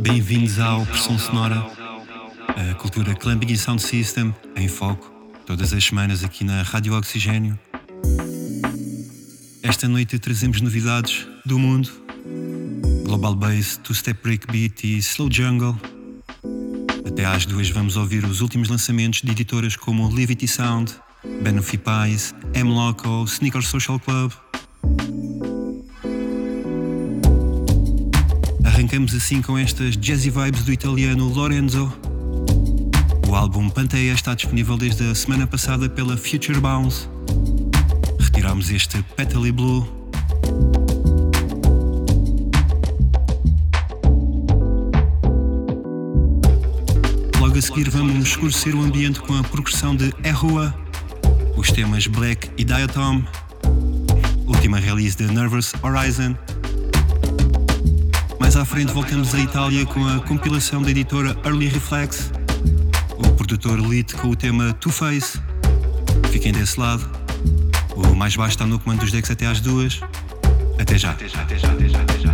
Bem-vindos ao Pressão Sonora, a cultura Clamping Sound System em foco, todas as semanas aqui na Rádio Oxigênio. Esta noite trazemos novidades do mundo, Global Bass, Two Step Breakbeat e Slow Jungle. Até às duas vamos ouvir os últimos lançamentos de editoras como Livity Sound, Benefit Pies, M Loco, Sneaker Social Club. Arrancamos assim com estas jazzy vibes do italiano Lorenzo. O álbum Panteia está disponível desde a semana passada pela Future Bounce. Retiramos este Petally Blue. Logo a seguir vamos escurecer o ambiente com a progressão de Errua, os temas Black e Diatom, última release de Nervous Horizon. À frente voltamos à Itália com a compilação da editora Early Reflex, o produtor Elite com o tema Two Face. Fiquem desse lado. O mais baixo está no comando dos decks até às duas. Até já, até já, até já, até já, até já,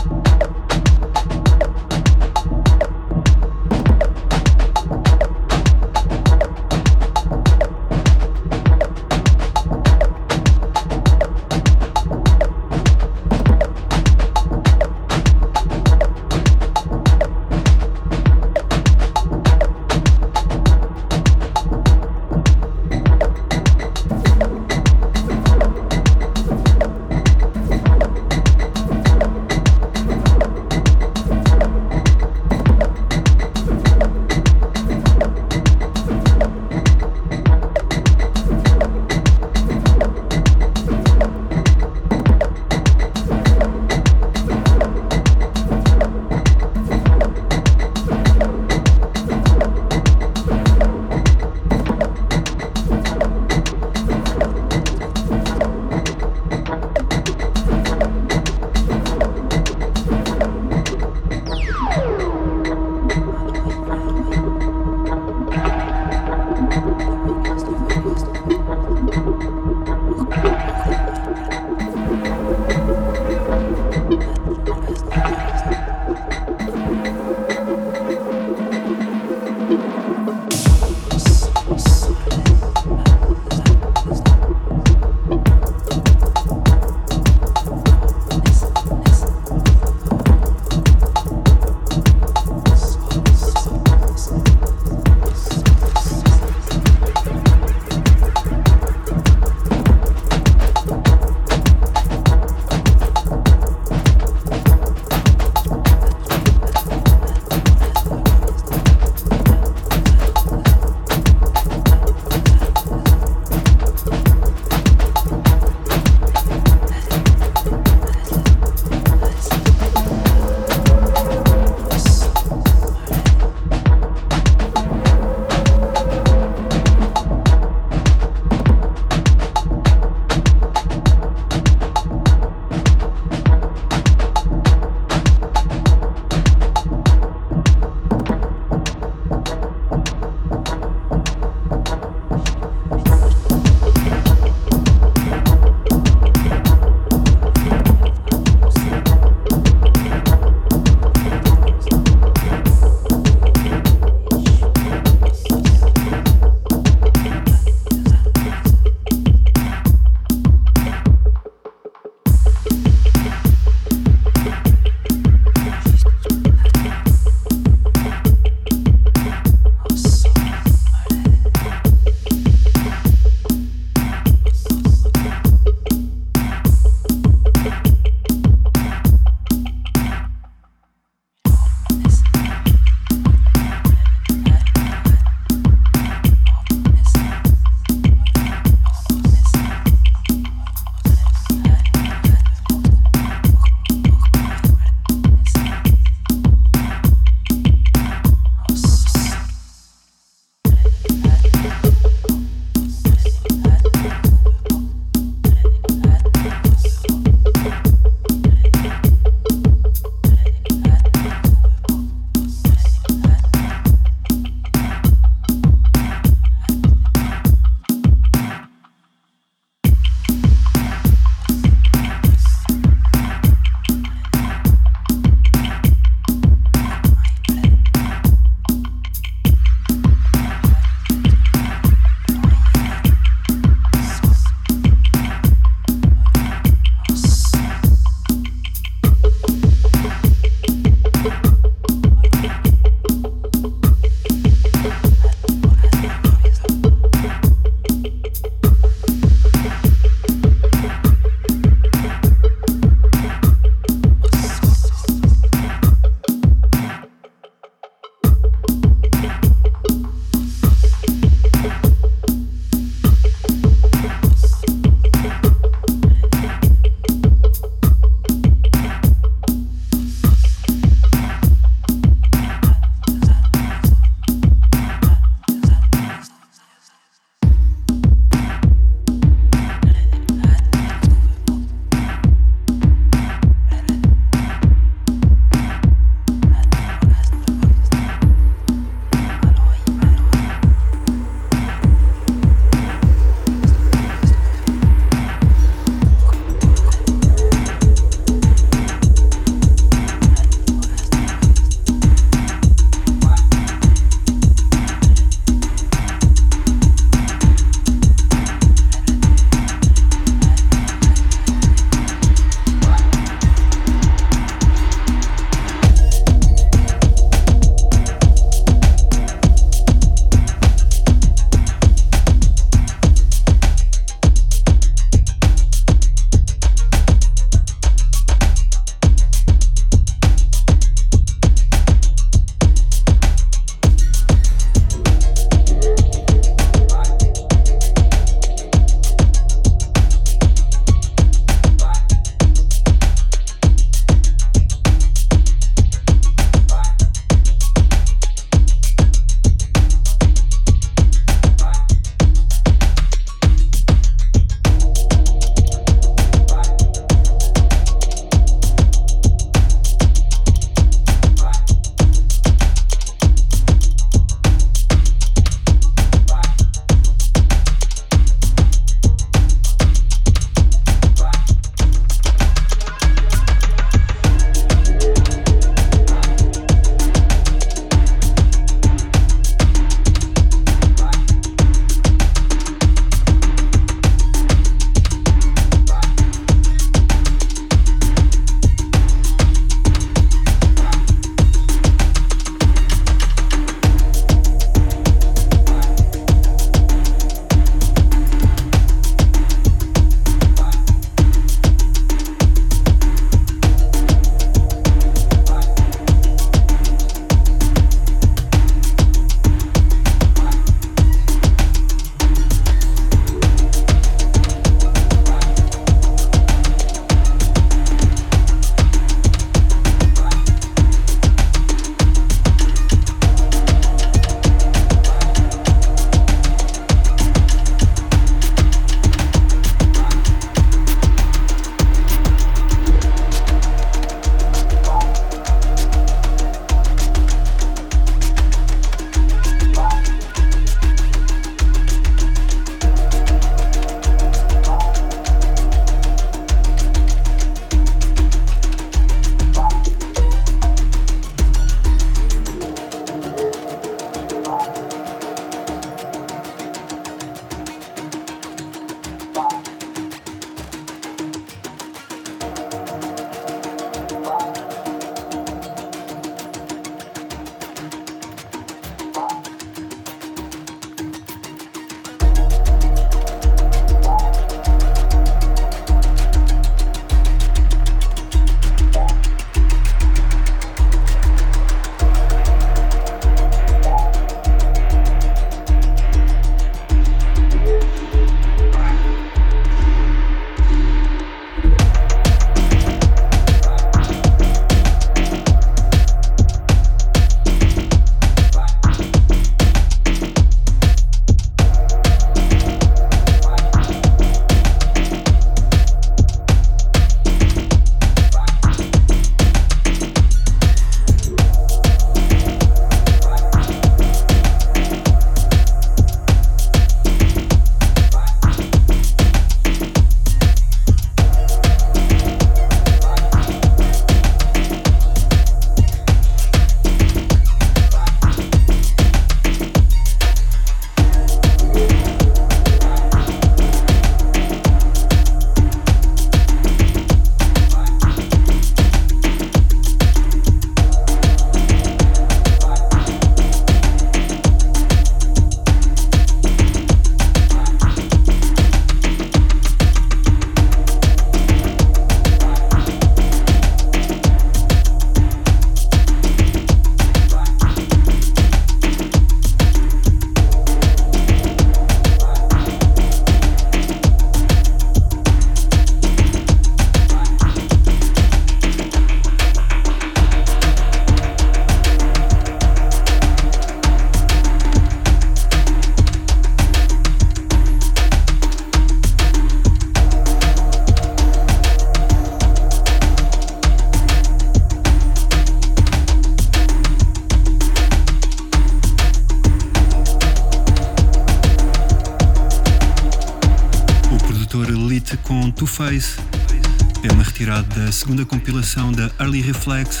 segunda compilação da Early Reflex,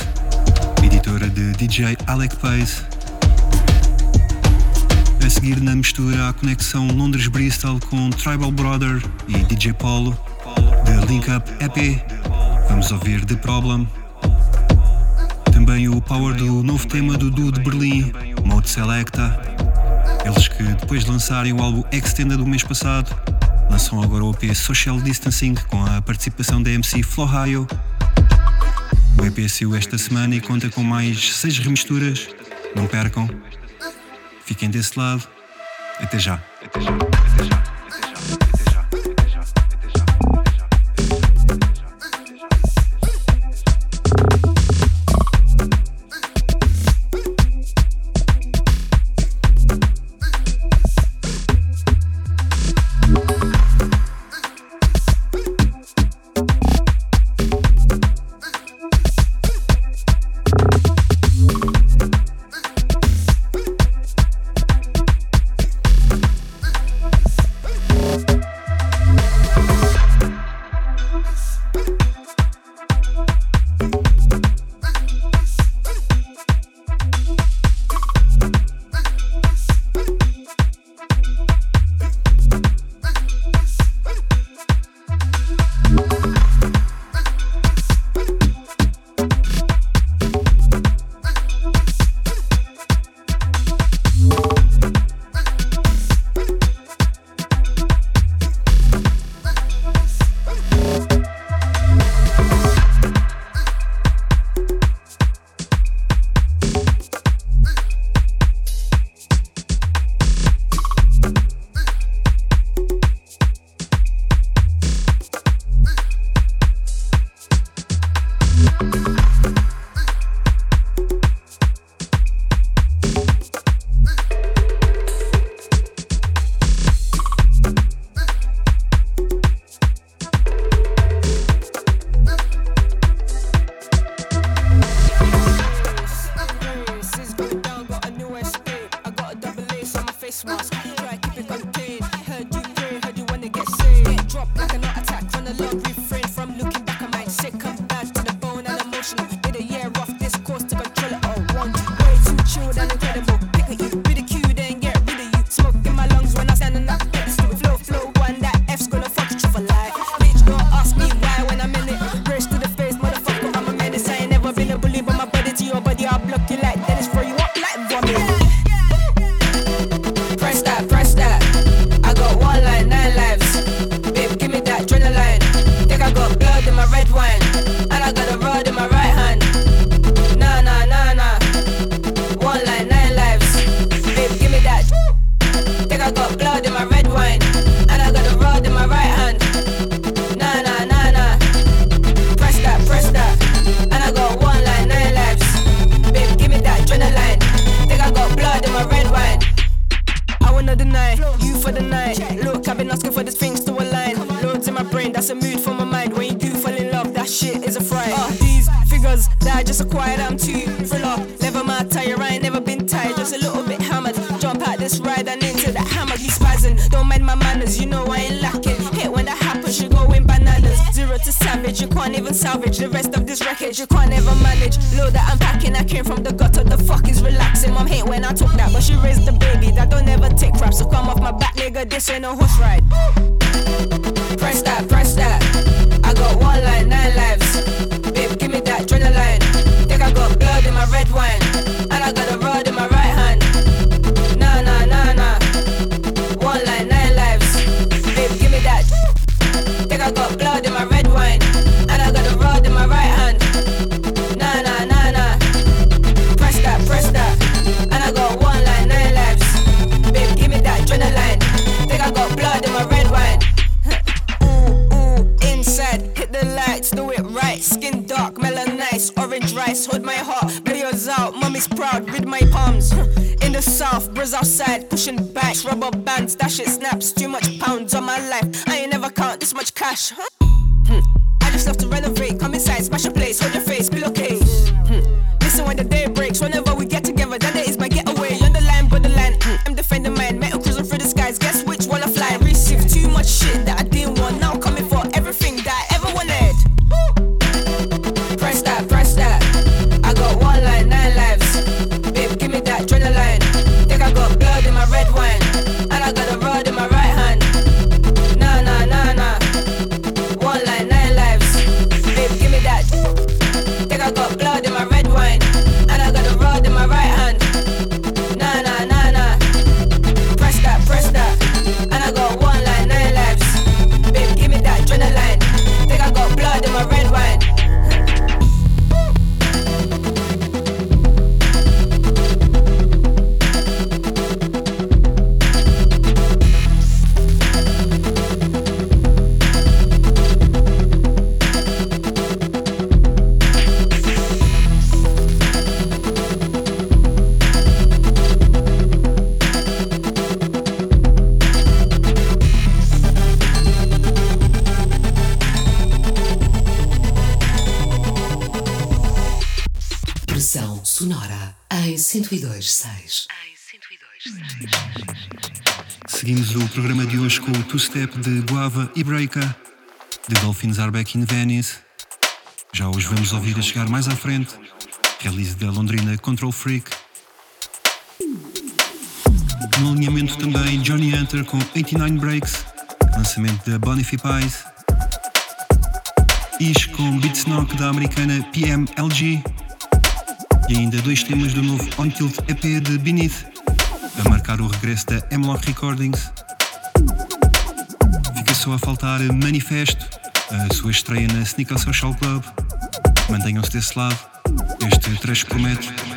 editora de DJ Alec Pace. A seguir na mistura a conexão Londres-Bristol com Tribal Brother e DJ Polo, de Link Up EP. Vamos ouvir The Problem. Também o power do novo tema do duo de Berlim, Mode Selecta. Eles que depois de lançarem o álbum Extended do mês passado, lançam agora o EP Social Distancing com a participação da MC Flohio. O EP saiu esta semana e conta com mais seis remisturas. Não percam. Fiquem desse lado. Até já. Até já. Até já. face mask. Try keep it contained. Heard you pray, heard you wanna get saved. Get dropped like an attack. Run love refrain from looking back. I might sick, come back to the bone and emotional. Outside pushing back. rubber bands, that shit snaps. Too much pounds on my life. I ain't never count this much cash. Huh? Seguimos o programa de hoje com o Two Step de Guava e Breaker, de Dolphins Are Back in Venice. Já hoje vamos ouvir a chegar mais à frente, release da londrina Control Freak. No alinhamento também Johnny Hunter com 89 Breaks, lançamento da Bonify Pies. Ish com Beats Knock da americana PMLG. E ainda dois temas do novo On Tilt EP de Beneath, marcar o regresso da M-Lock Recordings. Fica só a faltar Manifesto, a sua estreia na Sneaker Social Club. Mantenham-se desse lado, este trecho promete.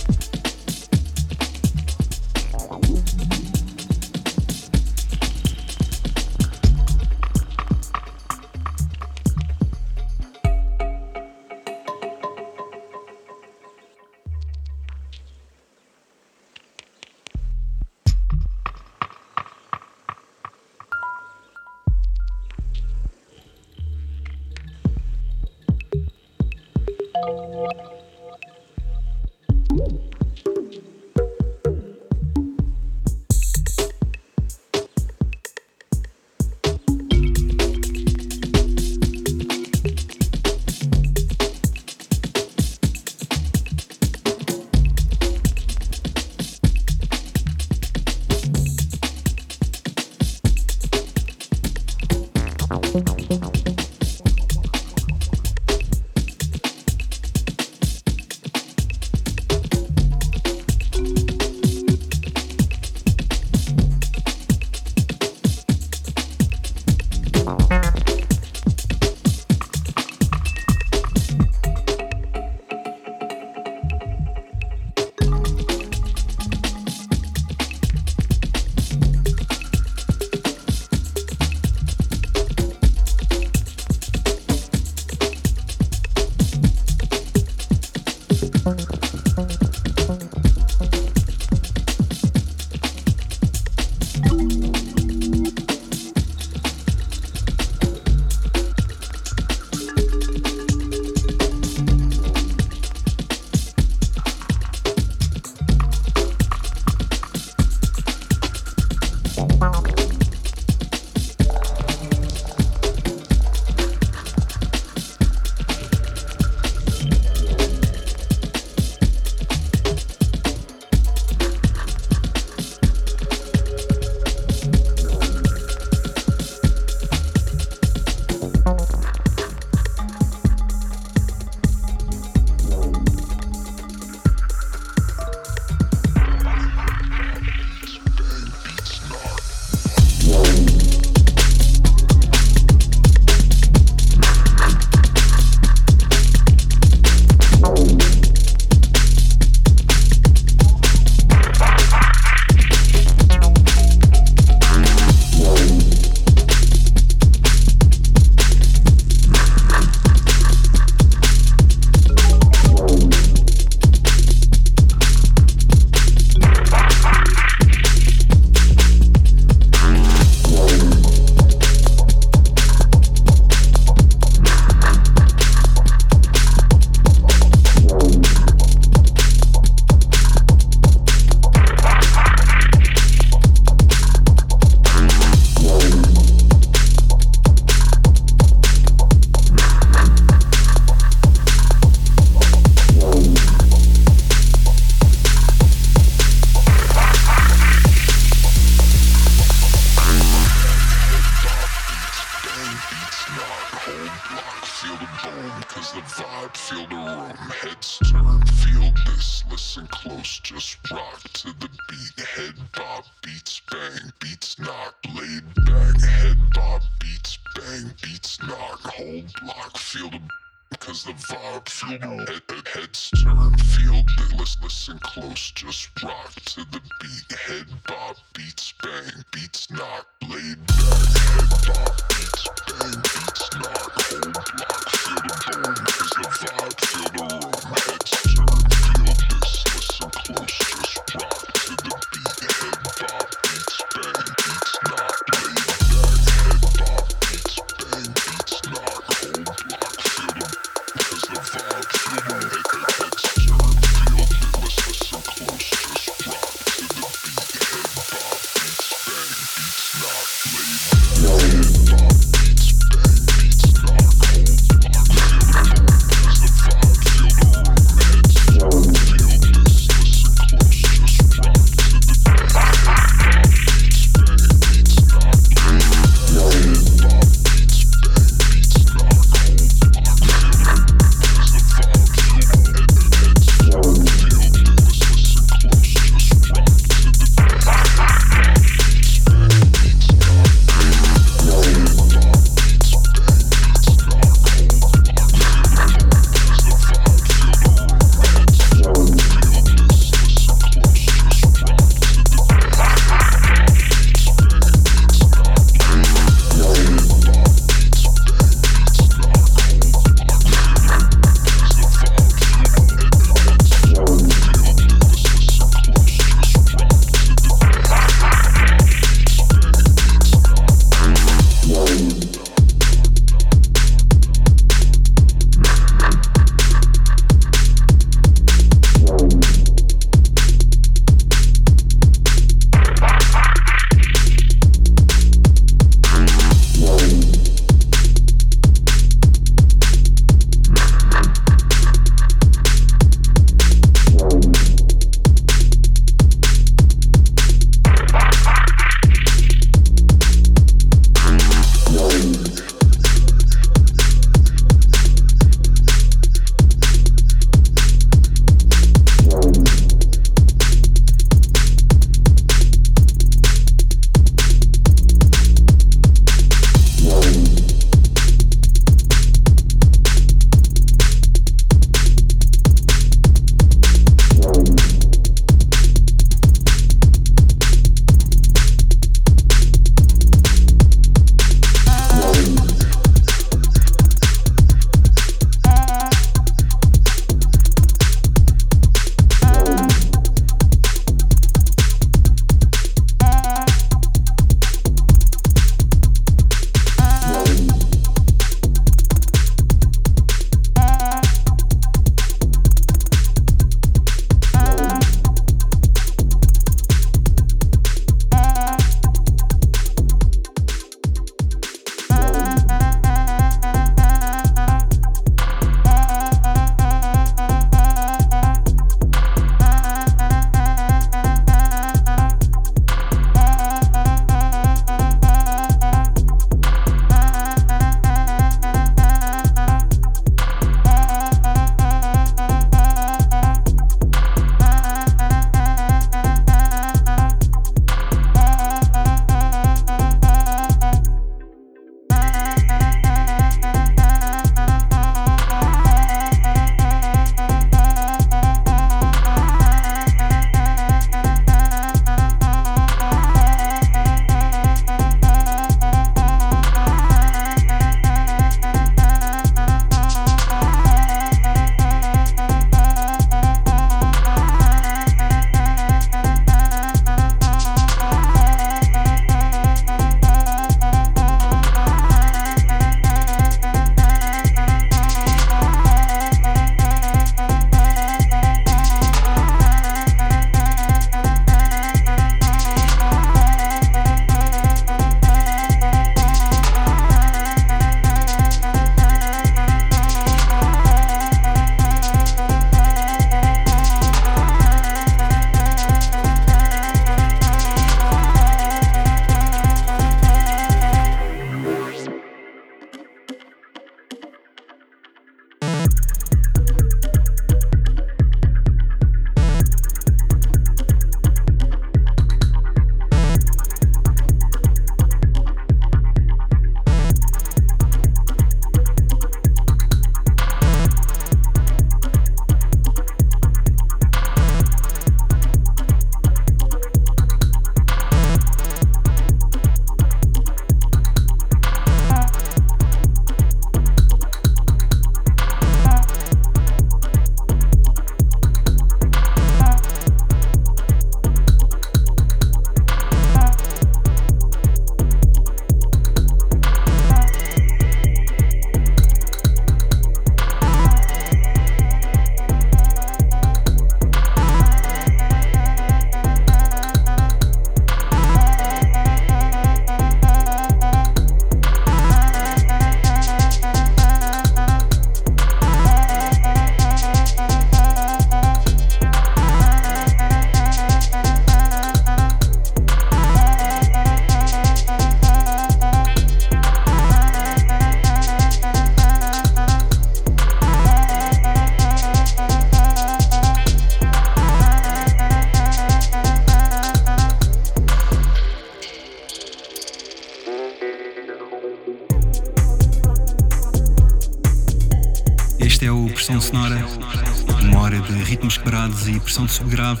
Pressão de subgrave,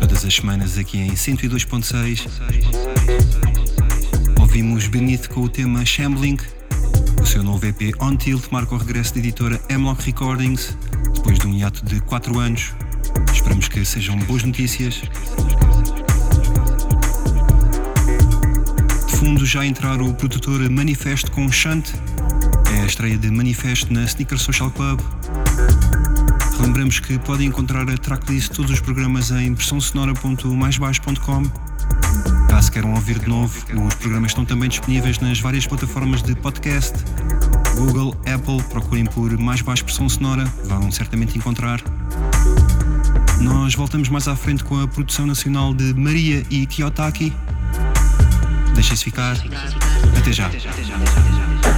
todas as semanas aqui em 102.6. Ouvimos Beneath com o tema Shambling, o seu novo EP On Tilt marca o regresso da editora Hemlock Recordings, depois de um hiato de 4 anos. Esperamos que sejam boas notícias. De fundo já entrar o produtor Manifesto com Shunt, é a estreia de Manifesto na Sneaker Social Club. Lembramos que podem encontrar a tracklist de todos os programas em pressãosonora.maisbaixo.com. Caso queiram ouvir de novo, os programas estão também disponíveis nas várias plataformas de podcast. Google, Apple, procurem por Mais Baixo Pressão Sonora, vão certamente encontrar. Nós voltamos mais à frente com a produção nacional de Maria e Kiyotaki. Deixem-se ficar. Até já. Estação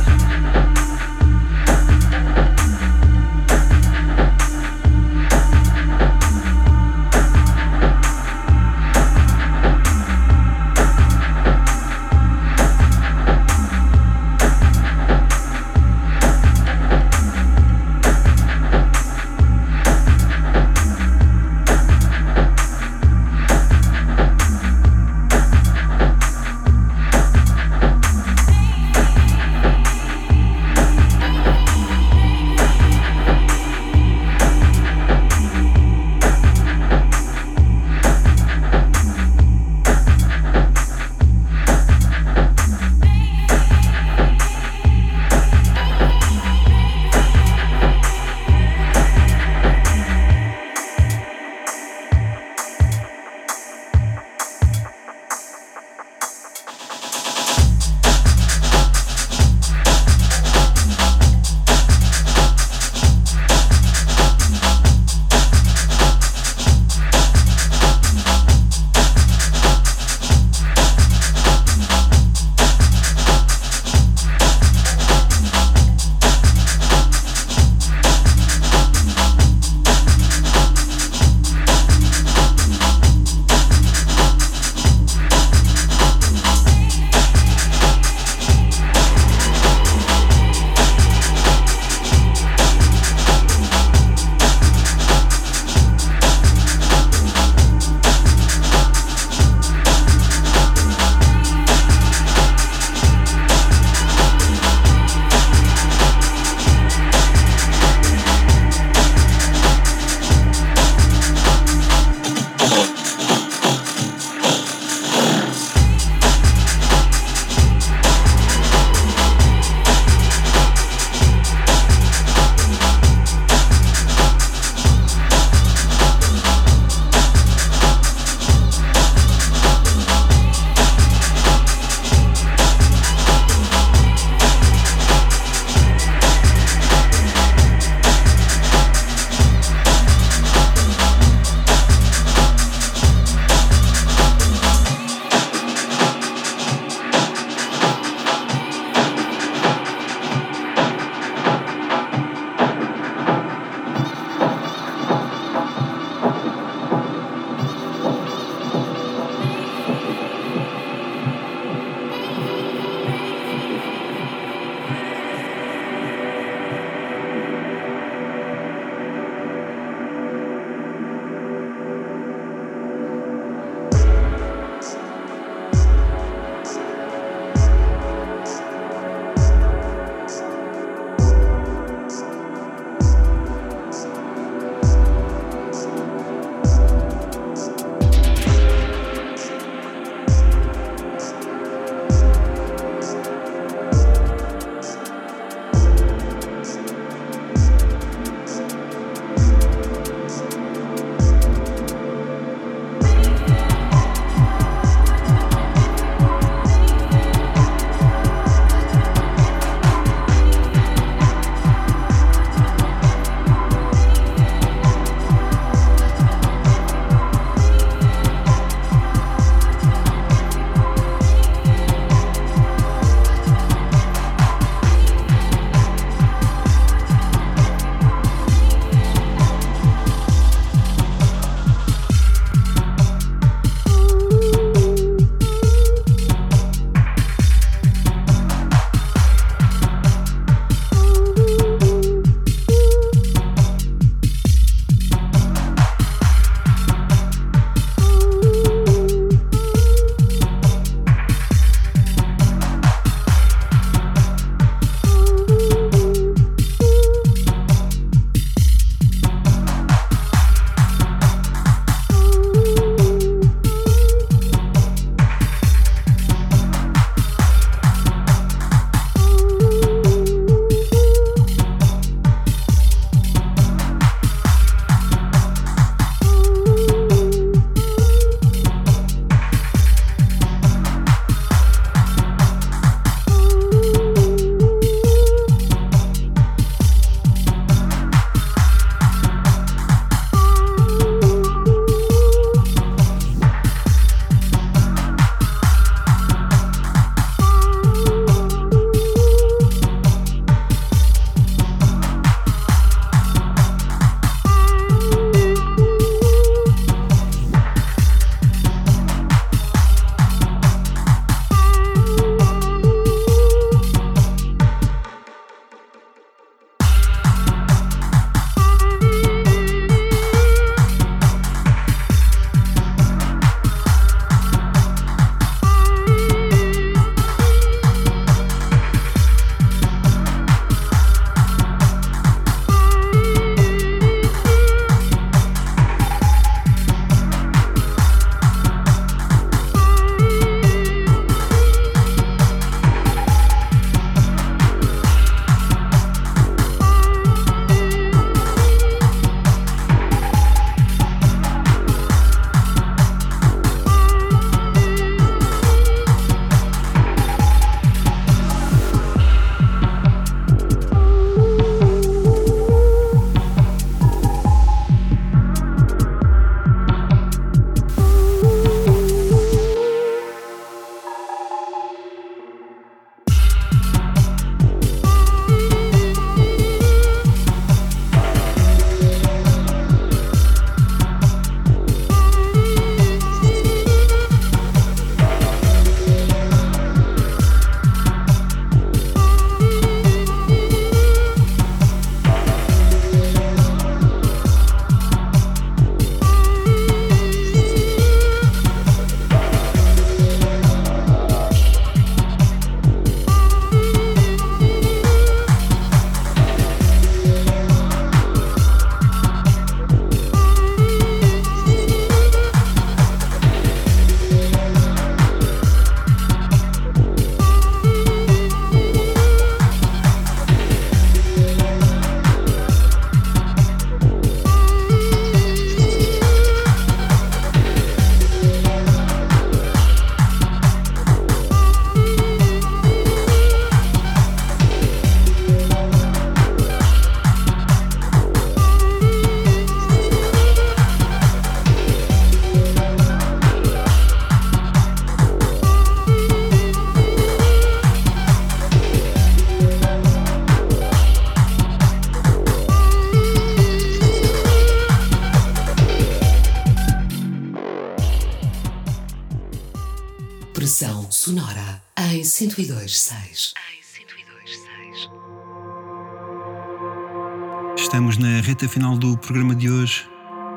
final do programa de hoje.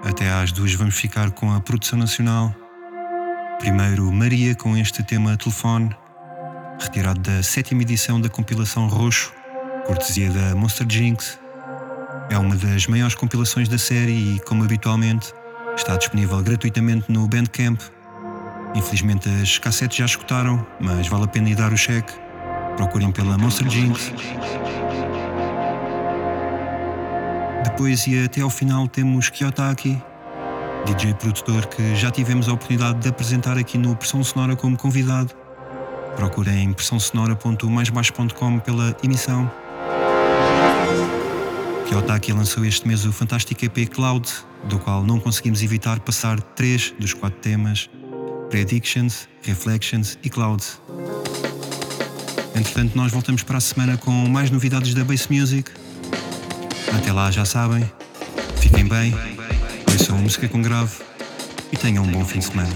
Até às duas vamos ficar com a produção nacional. Primeiro, Maria com este tema Telefone, retirado da sétima edição da compilação Roxo, cortesia da Monster Jinx. É uma das maiores compilações da série e, como habitualmente, está disponível gratuitamente no Bandcamp. Infelizmente as cassetes já escutaram, mas vale a pena ir dar o cheque. Procurem pela Monster Jinx. Depois e até ao final temos Kiyotaki, DJ produtor que já tivemos a oportunidade de apresentar aqui no Pressão Sonora como convidado. Procurem pressãosonora.maisbaixo.com pela emissão. Kiyotaki lançou este mês o fantástico EP Cloud, do qual não conseguimos evitar passar três dos quatro temas: Predictions, Reflections e Cloud. Entretanto, nós voltamos para a semana com mais novidades da Bass Music. Até lá, já sabem, fiquem bem, ouçam música com grave. E tenham um bom fim de semana.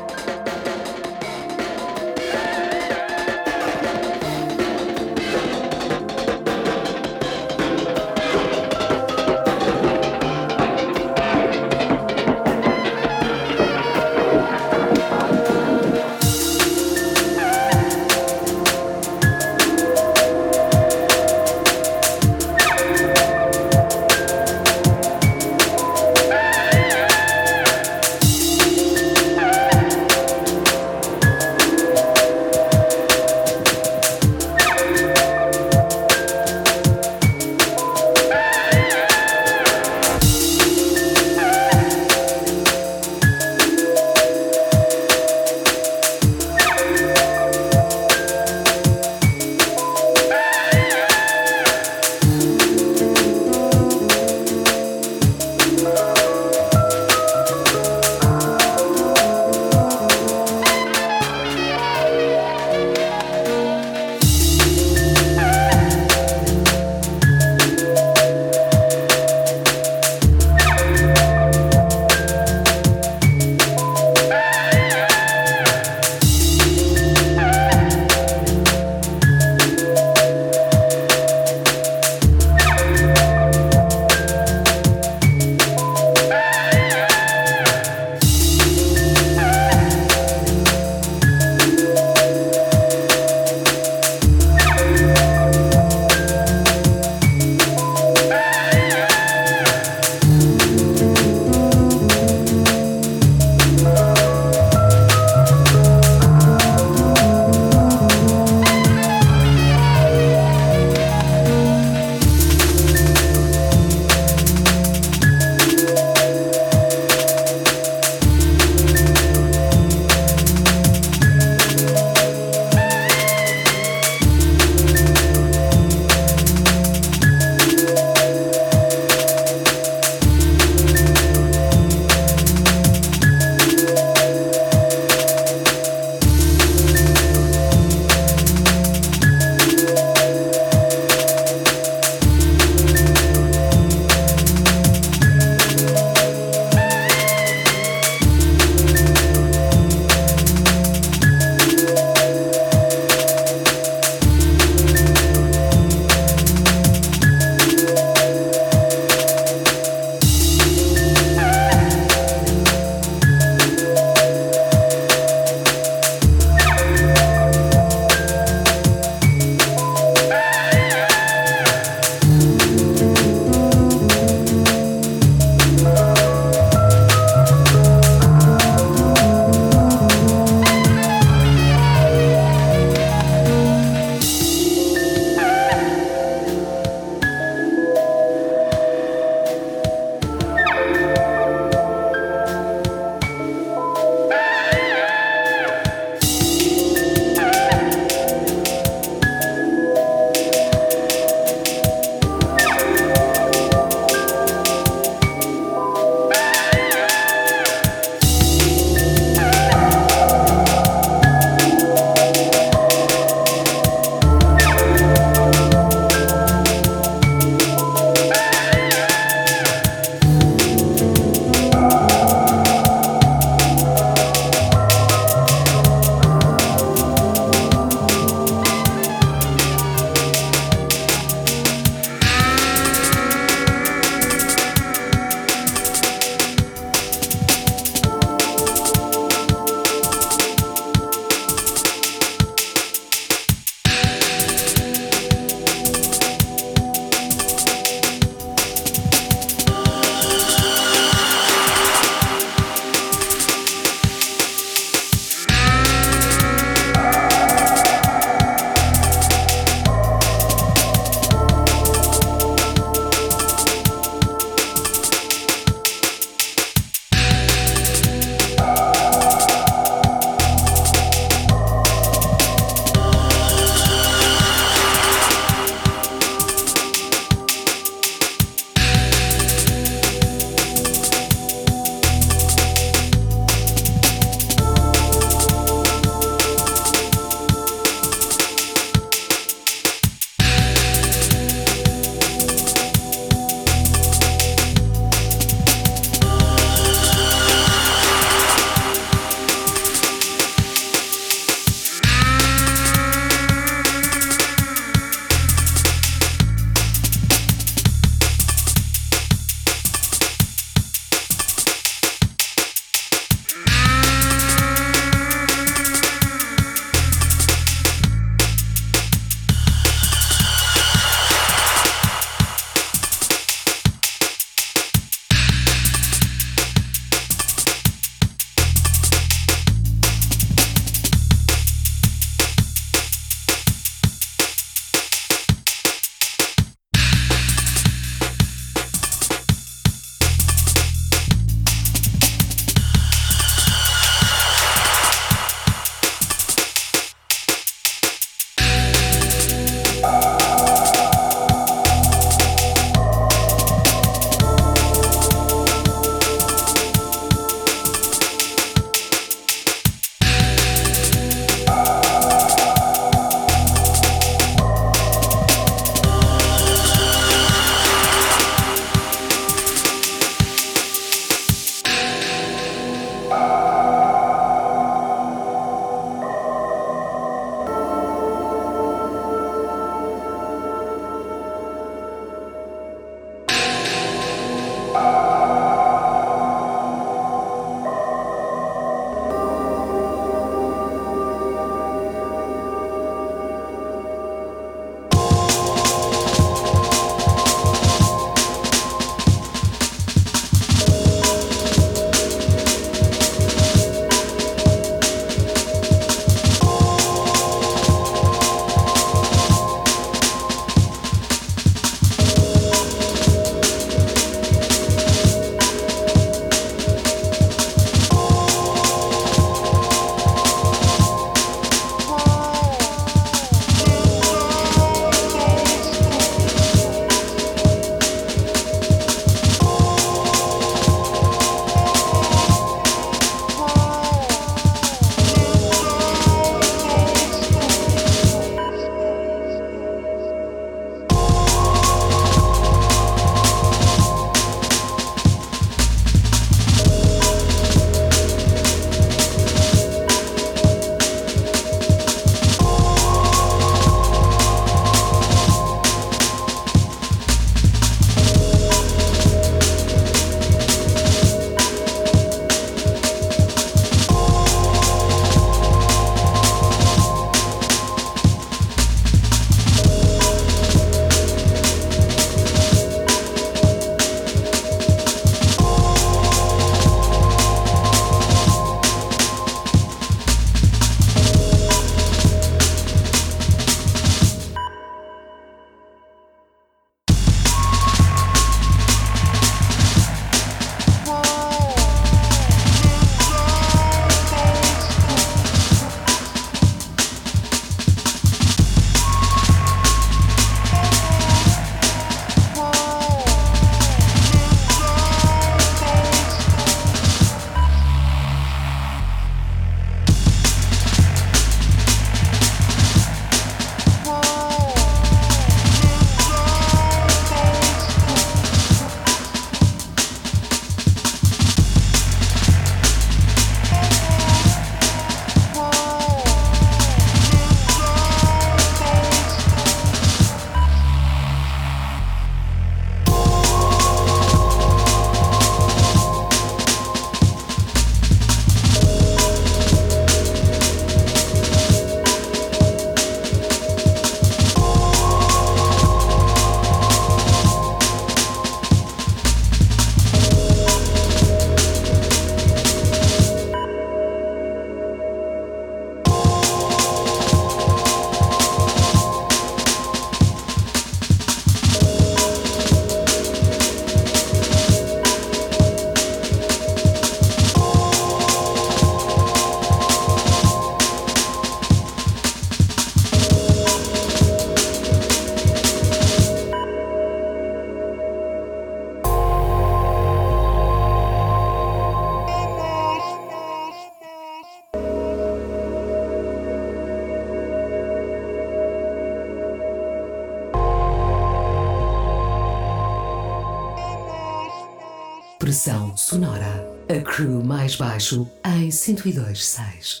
Baixo em 102.6.